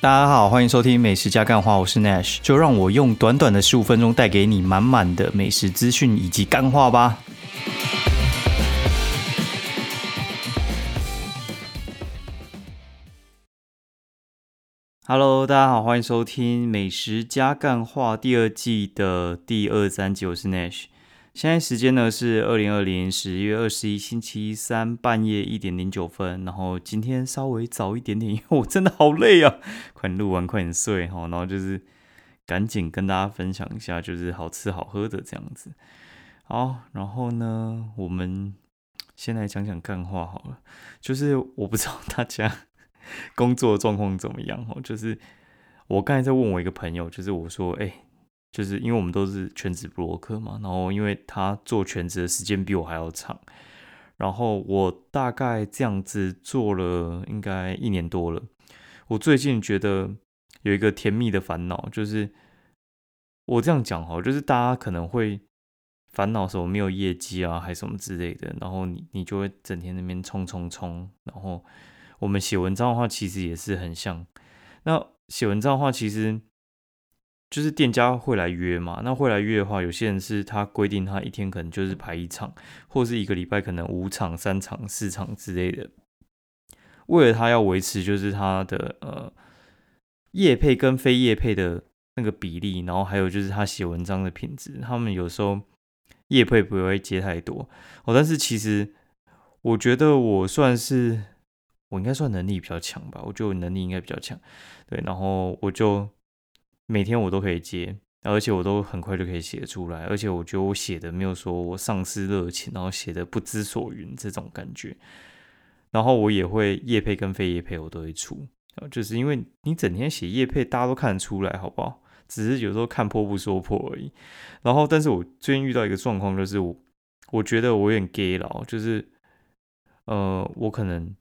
大家好，欢迎收听《美食加干话》，我是 Nash，就让我用短短的十五分钟带给你满满的美食资讯以及干话吧。Hello，大家好，欢迎收听《美食加干话》第二季的第二三集，我是 Nash。现在时间呢是二零二零十一月二十一星期三半夜一点零九分，然后今天稍微早一点点，因为我真的好累啊，快点录完，快点睡哈，然后就是赶紧跟大家分享一下，就是好吃好喝的这样子。好，然后呢，我们先来讲讲干话好了，就是我不知道大家工作状况怎么样哦，就是我刚才在问我一个朋友，就是我说，哎。就是因为我们都是全职博客嘛，然后因为他做全职的时间比我还要长，然后我大概这样子做了应该一年多了。我最近觉得有一个甜蜜的烦恼，就是我这样讲哈，就是大家可能会烦恼什么没有业绩啊，还是什么之类的，然后你你就会整天那边冲冲冲。然后我们写文章的话，其实也是很像。那写文章的话，其实。就是店家会来约嘛，那会来约的话，有些人是他规定他一天可能就是排一场，或是一个礼拜可能五场、三场、四场之类的。为了他要维持就是他的呃业配跟非业配的那个比例，然后还有就是他写文章的品质，他们有时候业配不会接太多哦。但是其实我觉得我算是我应该算能力比较强吧，我觉得我能力应该比较强，对，然后我就。每天我都可以接，而且我都很快就可以写出来，而且我觉得我写的没有说我丧失热情，然后写的不知所云这种感觉。然后我也会叶配跟非叶配我都会出，就是因为你整天写叶配，大家都看得出来，好不好？只是有时候看破不说破而已。然后，但是我最近遇到一个状况，就是我我觉得我有点 gay 了，就是呃，我可能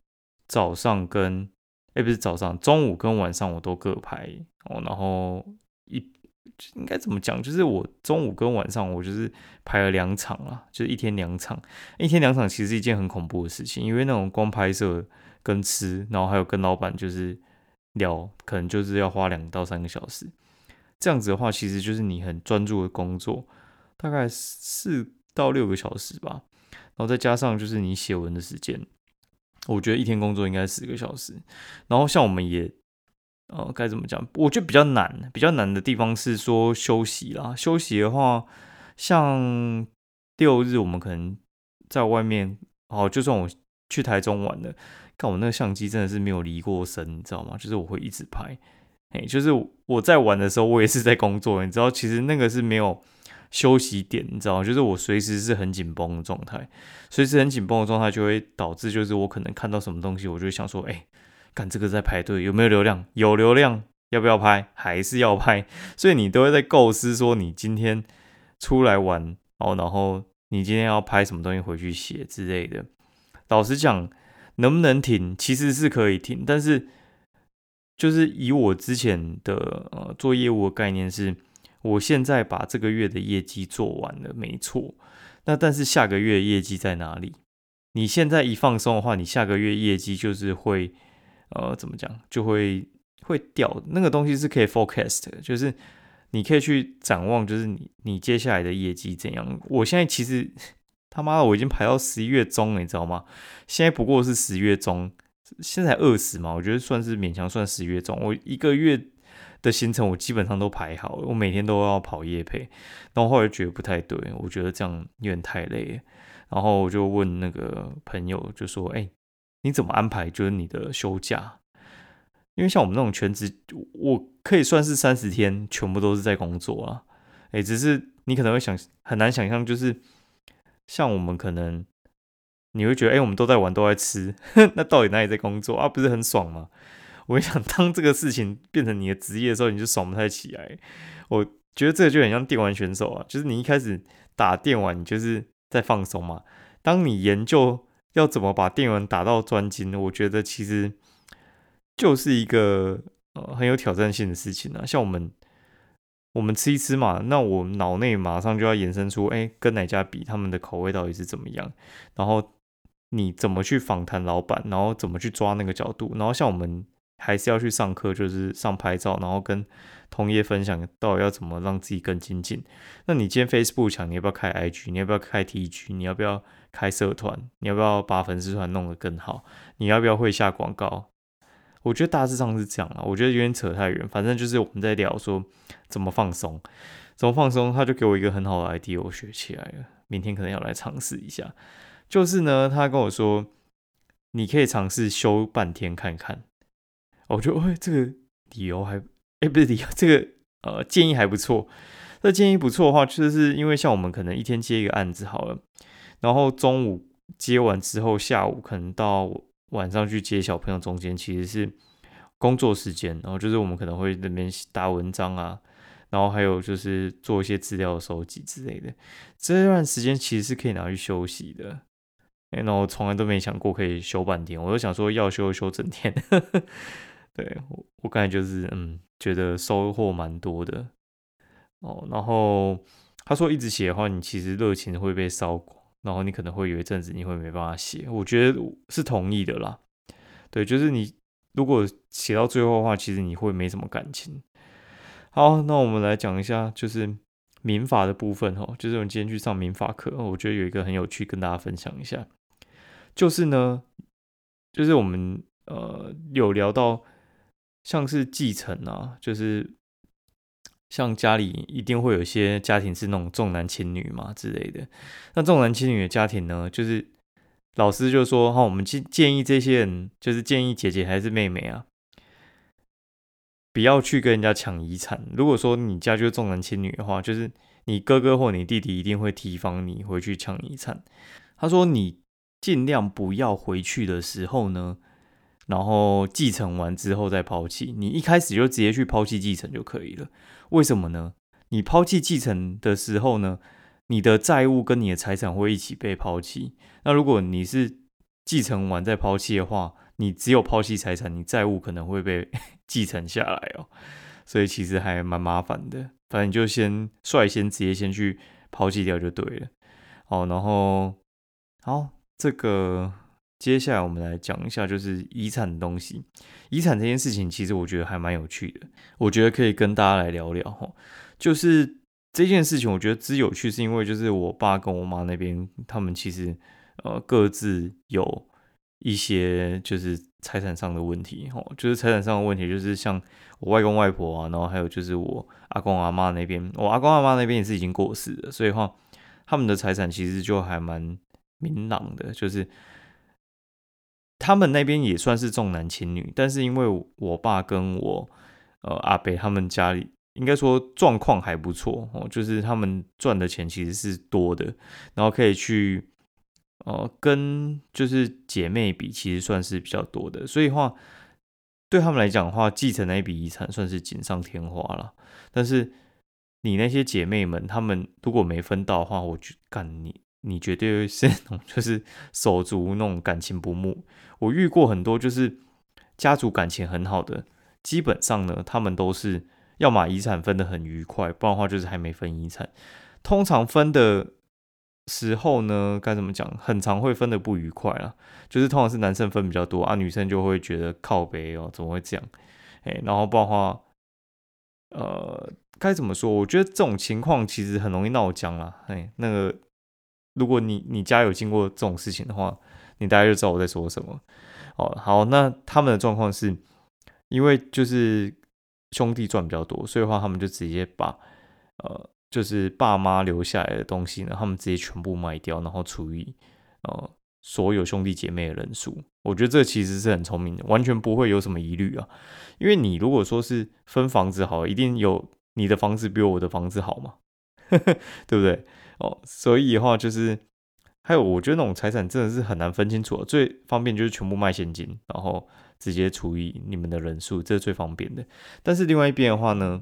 早上跟哎不是早上，中午跟晚上我都各拍。哦，然后一应该怎么讲？就是我中午跟晚上，我就是拍了两场啊，就是一天两场。一天两场其实是一件很恐怖的事情，因为那种光拍摄跟吃，然后还有跟老板就是聊，可能就是要花两到三个小时。这样子的话，其实就是你很专注的工作，大概四到六个小时吧。然后再加上就是你写文的时间，我觉得一天工作应该十个小时。然后像我们也。呃，该怎么讲？我觉得比较难，比较难的地方是说休息啦。休息的话，像六日我们可能在外面，哦，就算我去台中玩了，看我那个相机真的是没有离过身，你知道吗？就是我会一直拍，哎，就是我在玩的时候，我也是在工作，你知道，其实那个是没有休息点，你知道？就是我随时是很紧绷的状态，随时很紧绷的状态就会导致，就是我可能看到什么东西，我就想说，哎。看这个在排队有没有流量？有流量要不要拍？还是要拍？所以你都会在构思说你今天出来玩哦，然后你今天要拍什么东西回去写之类的。老实讲，能不能停？其实是可以停，但是就是以我之前的呃做业务的概念是，我现在把这个月的业绩做完了，没错。那但是下个月业绩在哪里？你现在一放松的话，你下个月业绩就是会。呃，怎么讲就会会掉？那个东西是可以 forecast，就是你可以去展望，就是你你接下来的业绩怎样。我现在其实他妈的我已经排到十一月中了，你知道吗？现在不过是十月中，现在才二十嘛，我觉得算是勉强算十月中。我一个月的行程我基本上都排好了，我每天都要跑夜配，然后后来觉得不太对，我觉得这样有点太累，然后我就问那个朋友，就说：“哎。”你怎么安排？就是你的休假，因为像我们那种全职，我可以算是三十天全部都是在工作啊。哎，只是你可能会想很难想象，就是像我们可能你会觉得，哎，我们都在玩，都在吃，那到底哪里在工作啊？不是很爽吗？我想，当这个事情变成你的职业的时候，你就爽不太起来。我觉得这个就很像电玩选手啊，就是你一开始打电玩，你就是在放松嘛。当你研究。要怎么把电玩打到专精？我觉得其实就是一个呃很有挑战性的事情啊。像我们我们吃一吃嘛，那我脑内马上就要延伸出，哎，跟哪家比，他们的口味到底是怎么样？然后你怎么去访谈老板？然后怎么去抓那个角度？然后像我们还是要去上课，就是上拍照，然后跟同业分享到底要怎么让自己更精进。那你今天 Facebook 强，你要不要开 IG？你要不要开 TG？你要不要开社团？你要不要把粉丝团弄得更好？你要不要会下广告？我觉得大致上是这样啊。我觉得有点扯太远，反正就是我们在聊说怎么放松，怎么放松。他就给我一个很好的 idea，我学起来了，明天可能要来尝试一下。就是呢，他跟我说，你可以尝试休半天看看。我觉得，哎，这个理由还，哎，不是理由，这个呃建议还不错。那建议不错的话，就是因为像我们可能一天接一个案子好了，然后中午接完之后，下午可能到晚上去接小朋友，中间其实是工作时间。然后就是我们可能会那边打文章啊，然后还有就是做一些资料收集之类的。这段时间其实是可以拿去休息的。哎，那我从来都没想过可以休半天，我就想说要休休整天。对我，我感觉就是嗯，觉得收获蛮多的哦。然后他说一直写的话，你其实热情会被烧光，然后你可能会有一阵子你会没办法写。我觉得是同意的啦。对，就是你如果写到最后的话，其实你会没什么感情。好，那我们来讲一下就是。民法的部分哦，就是我们今天去上民法课，我觉得有一个很有趣，跟大家分享一下。就是呢，就是我们呃有聊到像是继承啊，就是像家里一定会有些家庭是那种重男轻女嘛之类的。那重男轻女的家庭呢，就是老师就说哈，我们建建议这些人，就是建议姐姐还是妹妹啊。不要去跟人家抢遗产。如果说你家就重男轻女的话，就是你哥哥或你弟弟一定会提防你回去抢遗产。他说你尽量不要回去的时候呢，然后继承完之后再抛弃。你一开始就直接去抛弃继承就可以了。为什么呢？你抛弃继承的时候呢，你的债务跟你的财产会一起被抛弃。那如果你是继承完再抛弃的话，你只有抛弃财产，你债务可能会被 继承下来哦，所以其实还蛮麻烦的。反正你就先率先直接先去抛弃掉就对了。好，然后好，这个接下来我们来讲一下就是遗产的东西。遗产这件事情其实我觉得还蛮有趣的，我觉得可以跟大家来聊聊哈。就是这件事情，我觉得之有趣是因为就是我爸跟我妈那边，他们其实呃各自有。一些就是财产上的问题，哦，就是财产上的问题，就是像我外公外婆啊，然后还有就是我阿公阿妈那边，我阿公阿妈那边也是已经过世了，所以话他们的财产其实就还蛮明朗的，就是他们那边也算是重男轻女，但是因为我爸跟我呃阿伯他们家里应该说状况还不错哦，就是他们赚的钱其实是多的，然后可以去。哦，跟就是姐妹比，其实算是比较多的，所以话对他们来讲的话，继承那一笔遗产算是锦上添花了。但是你那些姐妹们，她们如果没分到的话，我就干你，你绝对是那种就是手足那种感情不睦。我遇过很多就是家族感情很好的，基本上呢，他们都是要么遗产分得很愉快，不然的话就是还没分遗产，通常分的。时候呢，该怎么讲？很常会分的不愉快啊，就是通常是男生分比较多啊，女生就会觉得靠背哦，怎么会这样？哎，然后不然话，呃，该怎么说？我觉得这种情况其实很容易闹僵啦。哎，那个，如果你你家有经过这种事情的话，你大概就知道我在说什么。哦，好，那他们的状况是因为就是兄弟赚比较多，所以的话他们就直接把呃。就是爸妈留下来的东西呢，他们直接全部卖掉，然后除以呃所有兄弟姐妹的人数。我觉得这其实是很聪明的，完全不会有什么疑虑啊。因为你如果说是分房子好，一定有你的房子比我的房子好嘛，对不对？哦，所以的话就是还有，我觉得那种财产真的是很难分清楚。最方便就是全部卖现金，然后直接除以你们的人数，这是最方便的。但是另外一边的话呢？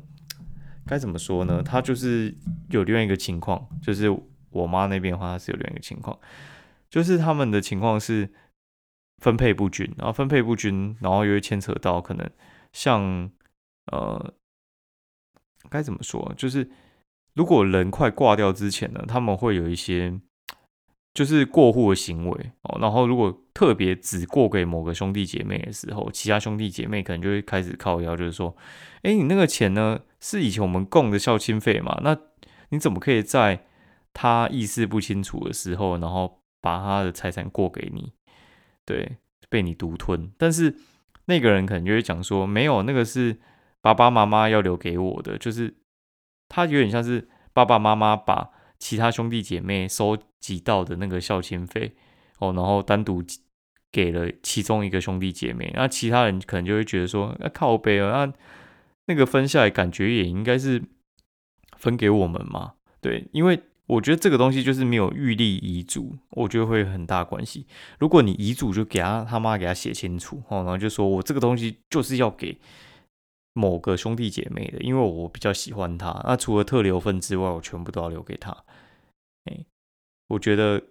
该怎么说呢？他就是有另外一个情况，就是我妈那边的话，他是有另外一个情况，就是他们的情况是分配不均，然后分配不均，然后又会牵扯到可能像呃，该怎么说？就是如果人快挂掉之前呢，他们会有一些就是过户的行为哦，然后如果特别只过给某个兄弟姐妹的时候，其他兄弟姐妹可能就会开始靠腰，就是说，哎，你那个钱呢，是以前我们供的孝亲费嘛？那你怎么可以在他意识不清楚的时候，然后把他的财产过给你？对，被你独吞。但是那个人可能就会讲说，没有，那个是爸爸妈妈要留给我的，就是他有点像是爸爸妈妈把其他兄弟姐妹收集到的那个孝亲费哦，然后单独。给了其中一个兄弟姐妹，那其他人可能就会觉得说，那靠背啊，那那个分下来感觉也应该是分给我们嘛？对，因为我觉得这个东西就是没有预立遗嘱，我觉得会很大关系。如果你遗嘱就给他他妈给他写清楚哦，然后就说我这个东西就是要给某个兄弟姐妹的，因为我比较喜欢他。那除了特留份之外，我全部都要留给他。哎，我觉得。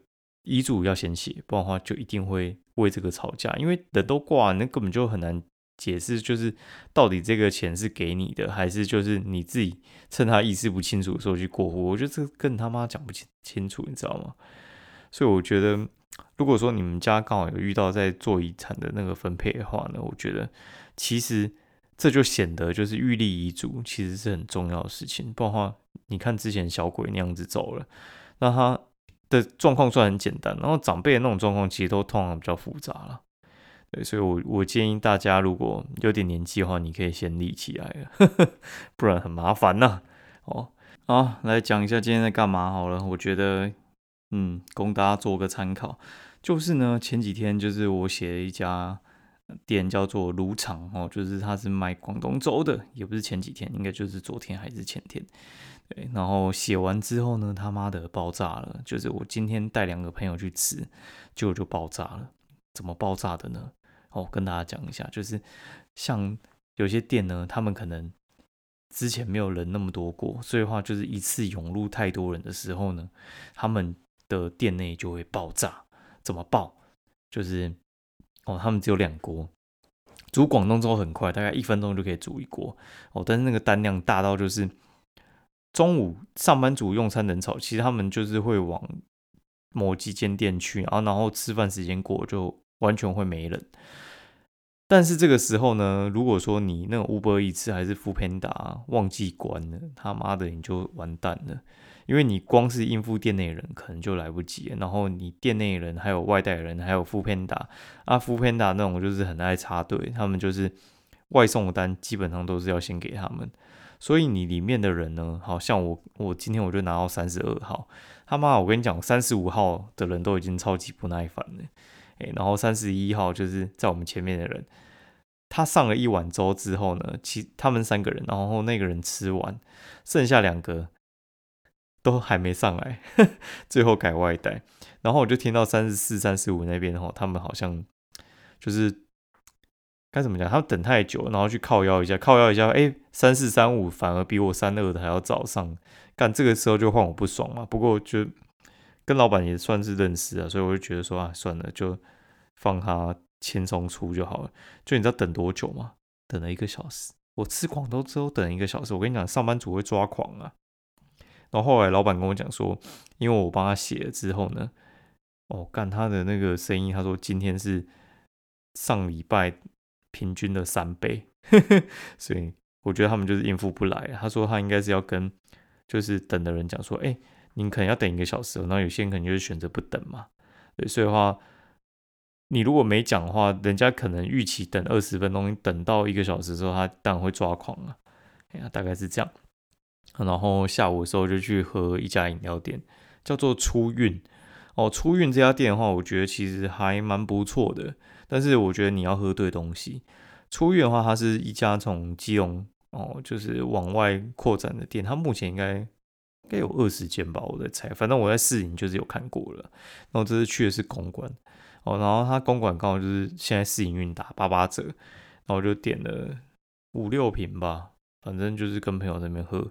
遗嘱要先写，不然的话就一定会为这个吵架。因为人都挂，那根本就很难解释，就是到底这个钱是给你的，还是就是你自己趁他意识不清楚的时候去过户。我觉得这跟他妈讲不清清楚，你知道吗？所以我觉得，如果说你们家刚好有遇到在做遗产的那个分配的话呢，我觉得其实这就显得就是预立遗嘱其实是很重要的事情。不然的话，你看之前小鬼那样子走了，那他。的状况算很简单，然后长辈的那种状况其实都通常比较复杂了，所以我我建议大家如果有点年纪的话，你可以先立起来了，不然很麻烦呐。哦，啊，来讲一下今天在干嘛好了。我觉得，嗯，供大家做个参考，就是呢，前几天就是我写了一家店叫做炉厂哦，就是他是卖广东粥的，也不是前几天，应该就是昨天还是前天。对，然后写完之后呢，他妈的爆炸了！就是我今天带两个朋友去吃，结果就爆炸了。怎么爆炸的呢？哦，跟大家讲一下，就是像有些店呢，他们可能之前没有人那么多过，所以话就是一次涌入太多人的时候呢，他们的店内就会爆炸。怎么爆？就是哦，他们只有两锅，煮广东粥很快，大概一分钟就可以煮一锅哦，但是那个单量大到就是。中午上班族用餐人潮，其实他们就是会往某几间店去，然后然后吃饭时间过就完全会没人。但是这个时候呢，如果说你那个 Uber 一次还是 f o o Panda 忘记关了，他妈的你就完蛋了，因为你光是应付店内人可能就来不及，然后你店内人还有外带人还有 f o o Panda 啊 f o o Panda 那种就是很爱插队，他们就是外送的单基本上都是要先给他们。所以你里面的人呢？好像我我今天我就拿到三十二号，他妈我跟你讲，三十五号的人都已经超级不耐烦了，诶，然后三十一号就是在我们前面的人，他上了一碗粥之后呢，其他们三个人，然后那个人吃完，剩下两个都还没上来，最后改外带，然后我就听到三十四、三十五那边哈，他们好像就是。该怎么讲？他们等太久，然后去靠腰一下，靠腰一下，哎，三四三五反而比我三二的还要早上。干这个时候就换我不爽嘛。不过就跟老板也算是认识啊，所以我就觉得说啊，算了，就放他轻松出就好了。就你知道等多久吗？等了一个小时。我吃广东之后等一个小时，我跟你讲，上班族会抓狂啊。然后后来老板跟我讲说，因为我帮他写了之后呢，哦，干他的那个声音，他说今天是上礼拜。平均的三倍，所以我觉得他们就是应付不来。他说他应该是要跟就是等的人讲说，哎，您可能要等一个小时，然后有些人可能就是选择不等嘛。对，所以的话，你如果没讲的话，人家可能预期等二十分钟，等到一个小时之后，他当然会抓狂啊。哎呀，大概是这样。然后下午的时候就去喝一家饮料店，叫做初运。哦，初运这家店的话，我觉得其实还蛮不错的。但是我觉得你要喝对东西。初运的话，它是一家从基隆哦，就是往外扩展的店。它目前应该应该有二十间吧，我在猜。反正我在试营就是有看过了。然后这次去的是公馆哦，然后它公馆刚好就是现在试营运打八八折，然后我就点了五六瓶吧，反正就是跟朋友在那边喝。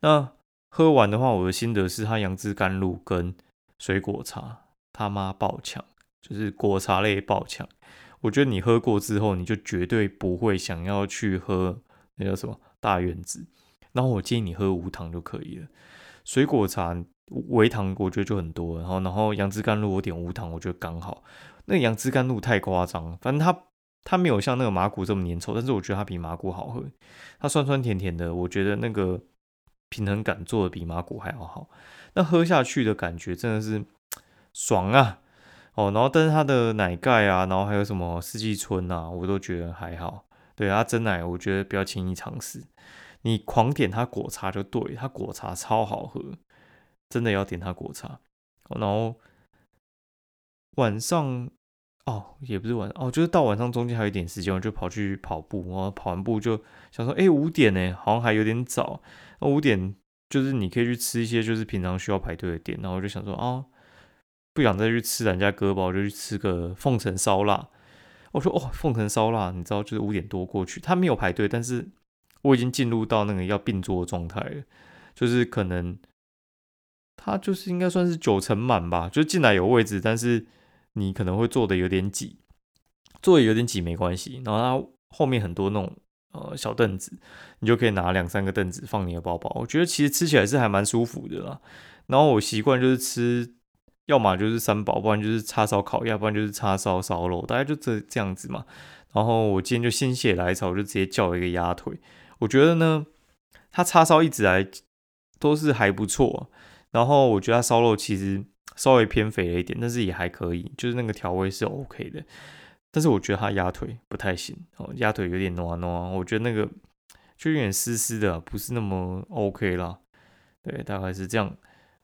那喝完的话，我的心得是它杨枝甘露跟水果茶他妈爆强，就是果茶类爆强。我觉得你喝过之后，你就绝对不会想要去喝那叫什么大院子。然后我建议你喝无糖就可以了。水果茶微糖我觉得就很多，然后然后杨枝甘露我点无糖，我觉得刚好。那杨枝甘露太夸张，反正它它没有像那个麻古这么粘稠，但是我觉得它比麻古好喝，它酸酸甜甜的，我觉得那个平衡感做的比麻古还要好。那喝下去的感觉真的是爽啊！哦，然后但是它的奶盖啊，然后还有什么四季春啊，我都觉得还好。对它真奶，我觉得不要轻易尝试。你狂点它果茶就对，它果茶超好喝，真的要点它果茶。然后晚上哦，也不是晚哦，就是到晚上中间还有一点时间，我就跑去跑步。然后跑完步就想说，哎，五点呢，好像还有点早。那五点就是你可以去吃一些就是平常需要排队的店。然后我就想说，啊，不想再去吃人家割包，就去吃个凤城烧腊。我说，哦，凤城烧腊，你知道，就是五点多过去，他没有排队，但是。我已经进入到那个要并桌的状态了，就是可能他就是应该算是九成满吧，就进来有位置，但是你可能会坐的有点挤，坐的有点挤没关系，然后它后面很多那种呃小凳子，你就可以拿两三个凳子放你的包包，我觉得其实吃起来是还蛮舒服的啦。然后我习惯就是吃，要么就是三宝，不然就是叉烧烤鸭，不然就是叉烧烧肉，大概就这这样子嘛。然后我今天就心血来潮，我就直接叫了一个鸭腿。我觉得呢，它叉烧一直来都是还不错，然后我觉得它烧肉其实稍微偏肥了一点，但是也还可以，就是那个调味是 OK 的。但是我觉得它鸭腿不太行哦，鸭腿有点糯糯，我觉得那个就有点湿湿的，不是那么 OK 啦。对，大概是这样。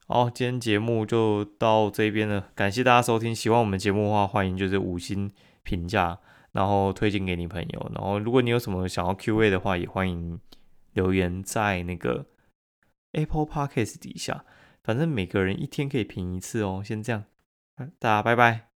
好，今天节目就到这边了，感谢大家收听。喜欢我们节目的话，欢迎就是五星评价。然后推荐给你朋友，然后如果你有什么想要 Q&A 的话，也欢迎留言在那个 Apple Podcast 底下。反正每个人一天可以评一次哦。先这样，大家拜拜。